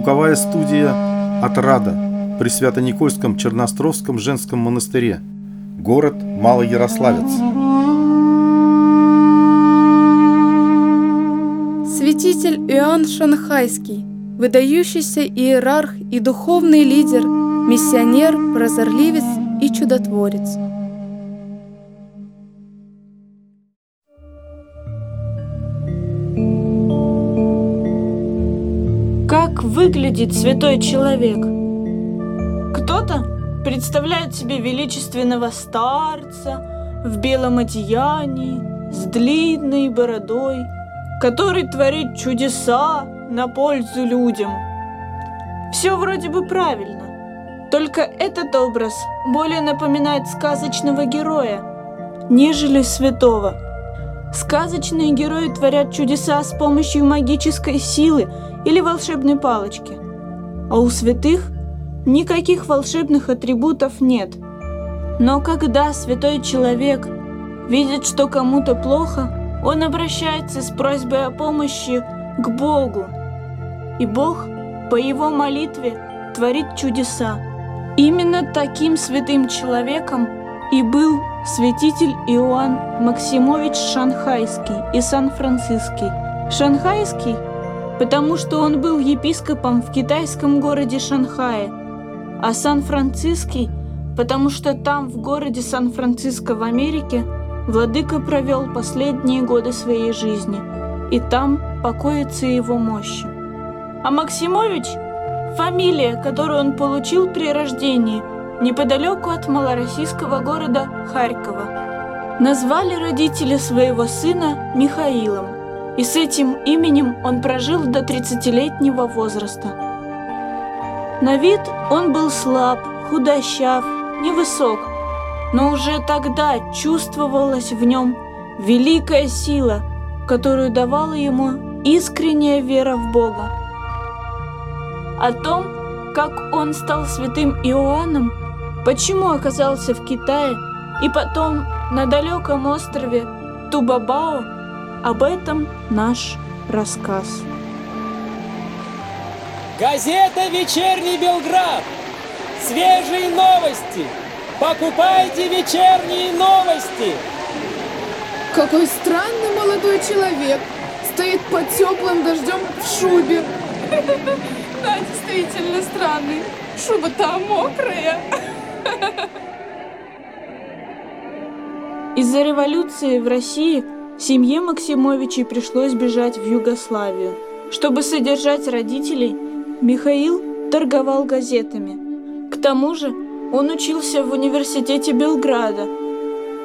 Звуковая студия «Отрада» при Свято-Никольском Черностровском женском монастыре. Город Малоярославец. Святитель Иоанн Шанхайский, выдающийся иерарх и духовный лидер, миссионер, прозорливец и чудотворец – выглядит святой человек? Кто-то представляет себе величественного старца в белом одеянии, с длинной бородой, который творит чудеса на пользу людям. Все вроде бы правильно, только этот образ более напоминает сказочного героя, нежели святого. Сказочные герои творят чудеса с помощью магической силы или волшебной палочки. А у святых никаких волшебных атрибутов нет. Но когда святой человек видит, что кому-то плохо, он обращается с просьбой о помощи к Богу. И Бог по его молитве творит чудеса. Именно таким святым человеком и был святитель Иоанн Максимович Шанхайский и Сан-Франциский. Шанхайский – потому что он был епископом в китайском городе Шанхае, а Сан-Франциский, потому что там, в городе Сан-Франциско в Америке, владыка провел последние годы своей жизни, и там покоится его мощь. А Максимович – фамилия, которую он получил при рождении неподалеку от малороссийского города Харькова. Назвали родители своего сына Михаилом – и с этим именем он прожил до 30-летнего возраста. На вид он был слаб, худощав, невысок, но уже тогда чувствовалась в нем великая сила, которую давала ему искренняя вера в Бога. О том, как он стал святым Иоанном, почему оказался в Китае и потом на далеком острове Тубабао, об этом наш рассказ. Газета «Вечерний Белград». Свежие новости. Покупайте вечерние новости. Какой странный молодой человек. Стоит под теплым дождем в шубе. Да, действительно странный. Шуба-то мокрая. Из-за революции в России Семье Максимовичей пришлось бежать в Югославию. Чтобы содержать родителей, Михаил торговал газетами. К тому же он учился в университете Белграда.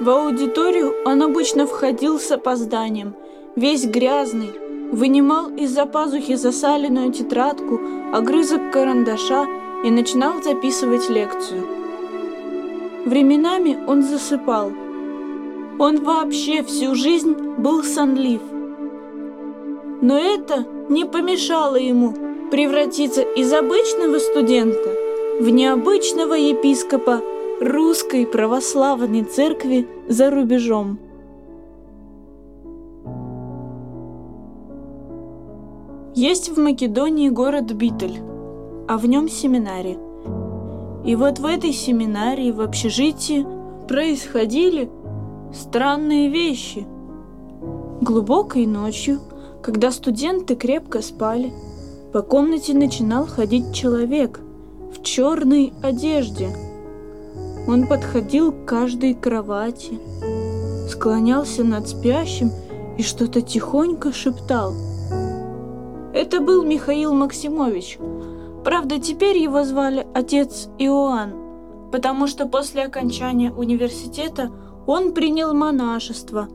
В аудиторию он обычно входил с опозданием, весь грязный, вынимал из-за пазухи засаленную тетрадку, огрызок карандаша и начинал записывать лекцию. Временами он засыпал – он вообще всю жизнь был сонлив. Но это не помешало ему превратиться из обычного студента в необычного епископа русской православной церкви за рубежом. Есть в Македонии город Битель, а в нем семинарий. И вот в этой семинарии в общежитии происходили странные вещи. Глубокой ночью, когда студенты крепко спали, по комнате начинал ходить человек в черной одежде. Он подходил к каждой кровати, склонялся над спящим и что-то тихонько шептал. Это был Михаил Максимович. Правда, теперь его звали отец Иоанн, потому что после окончания университета – он принял монашество,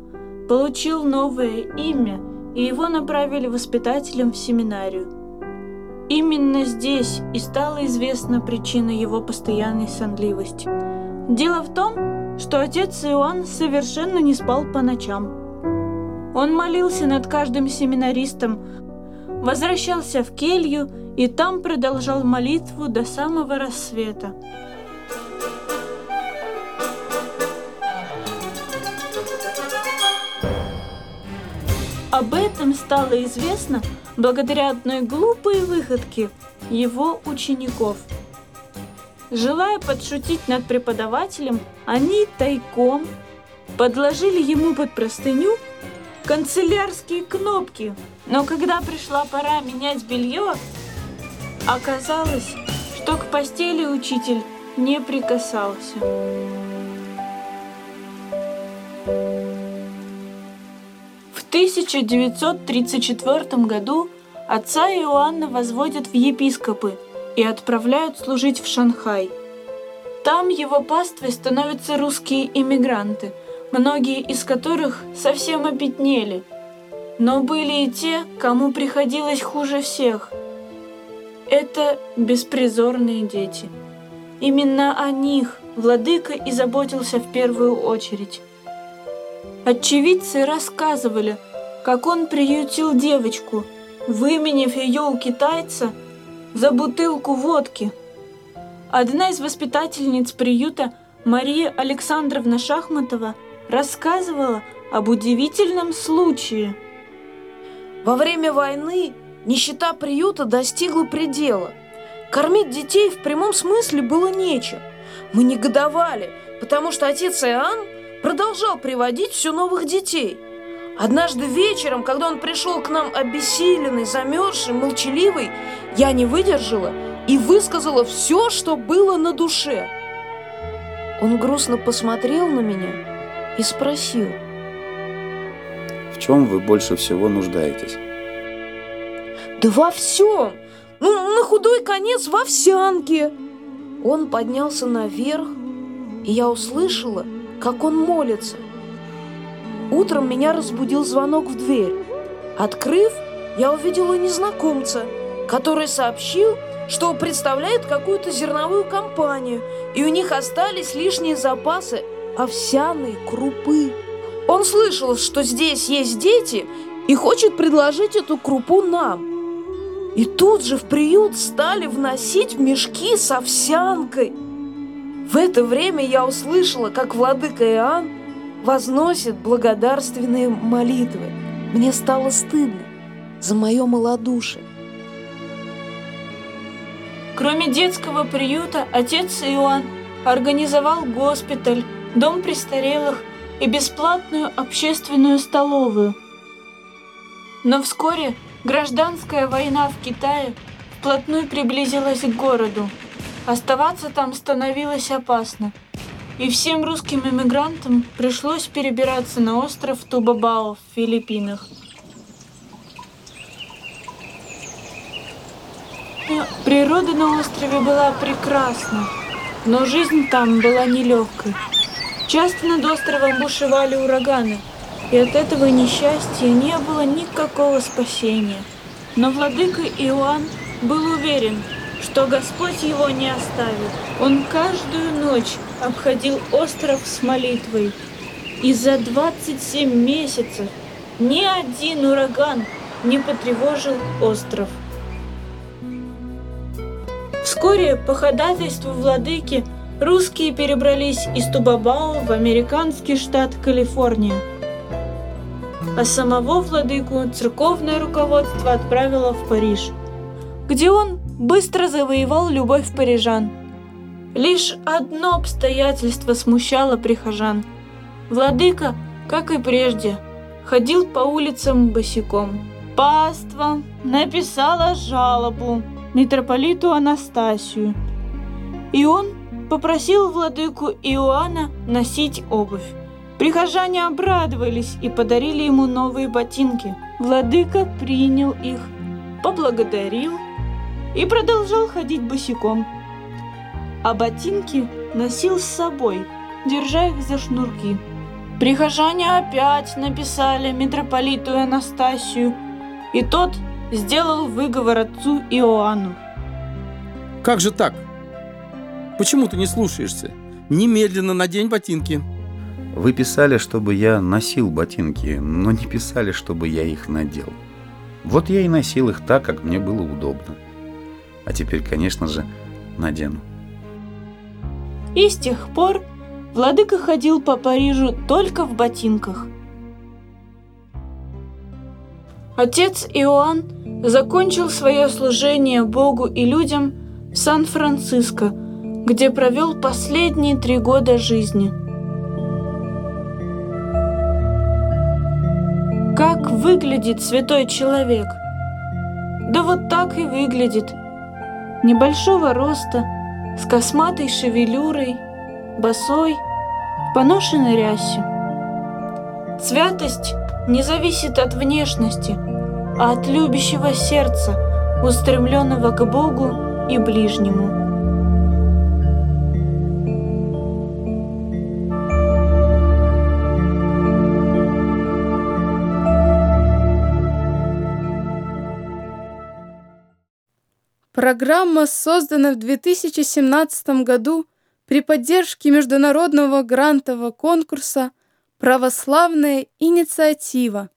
получил новое имя, и его направили воспитателем в семинарию. Именно здесь и стала известна причина его постоянной сонливости. Дело в том, что отец Иоанн совершенно не спал по ночам. Он молился над каждым семинаристом, возвращался в келью и там продолжал молитву до самого рассвета. об этом стало известно благодаря одной глупой выходке его учеников. Желая подшутить над преподавателем, они тайком подложили ему под простыню канцелярские кнопки. Но когда пришла пора менять белье, оказалось, что к постели учитель не прикасался. В 1934 году отца Иоанна возводят в епископы и отправляют служить в Шанхай. Там его паствой становятся русские иммигранты, многие из которых совсем обеднели. Но были и те, кому приходилось хуже всех. Это беспризорные дети. Именно о них владыка и заботился в первую очередь. Очевидцы рассказывали, как он приютил девочку, выменив ее у китайца за бутылку водки. Одна из воспитательниц приюта, Мария Александровна Шахматова, рассказывала об удивительном случае. Во время войны нищета приюта достигла предела. Кормить детей в прямом смысле было нечем. Мы негодовали, потому что отец Иоанн продолжал приводить все новых детей. Однажды вечером, когда он пришел к нам обессиленный, замерзший, молчаливый, я не выдержала и высказала все, что было на душе. Он грустно посмотрел на меня и спросил. В чем вы больше всего нуждаетесь? Да во всем! Ну, на худой конец в овсянке! Он поднялся наверх, и я услышала, как он молится. Утром меня разбудил звонок в дверь. Открыв, я увидела незнакомца, который сообщил, что представляет какую-то зерновую компанию, и у них остались лишние запасы овсяной крупы. Он слышал, что здесь есть дети, и хочет предложить эту крупу нам. И тут же в приют стали вносить мешки с овсянкой. В это время я услышала, как владыка Иоанн возносит благодарственные молитвы. Мне стало стыдно за мое малодушие. Кроме детского приюта, отец Иоанн организовал госпиталь, дом престарелых и бесплатную общественную столовую. Но вскоре гражданская война в Китае вплотную приблизилась к городу. Оставаться там становилось опасно, и всем русским иммигрантам пришлось перебираться на остров Тубабао в Филиппинах. Природа на острове была прекрасна, но жизнь там была нелегкой. Часто над островом бушевали ураганы, и от этого несчастья не было никакого спасения. Но владыка Иоанн был уверен, что Господь его не оставит. Он каждую ночь обходил остров с молитвой. И за 27 месяцев ни один ураган не потревожил остров. Вскоре по ходатайству владыки русские перебрались из Тубабао в американский штат Калифорния. А самого владыку церковное руководство отправило в Париж, где он быстро завоевал любовь парижан. Лишь одно обстоятельство смущало прихожан. Владыка, как и прежде, ходил по улицам босиком. Паства написала жалобу митрополиту Анастасию, и он попросил владыку Иоанна носить обувь. Прихожане обрадовались и подарили ему новые ботинки. Владыка принял их, поблагодарил и продолжал ходить босиком. А ботинки носил с собой, держа их за шнурки. Прихожане опять написали митрополиту Анастасию, и тот сделал выговор отцу Иоанну. Как же так? Почему ты не слушаешься? Немедленно надень ботинки. Вы писали, чтобы я носил ботинки, но не писали, чтобы я их надел. Вот я и носил их так, как мне было удобно. А теперь, конечно же, надену. И с тех пор владыка ходил по Парижу только в ботинках – Отец Иоанн закончил свое служение Богу и людям в Сан-Франциско, где провел последние три года жизни. Выглядит святой человек? Да вот так и выглядит. Небольшого роста, с косматой шевелюрой, босой, поношенной рясе. Святость не зависит от внешности, а от любящего сердца, устремленного к Богу и ближнему. Программа создана в 2017 году при поддержке международного грантового конкурса «Православная инициатива»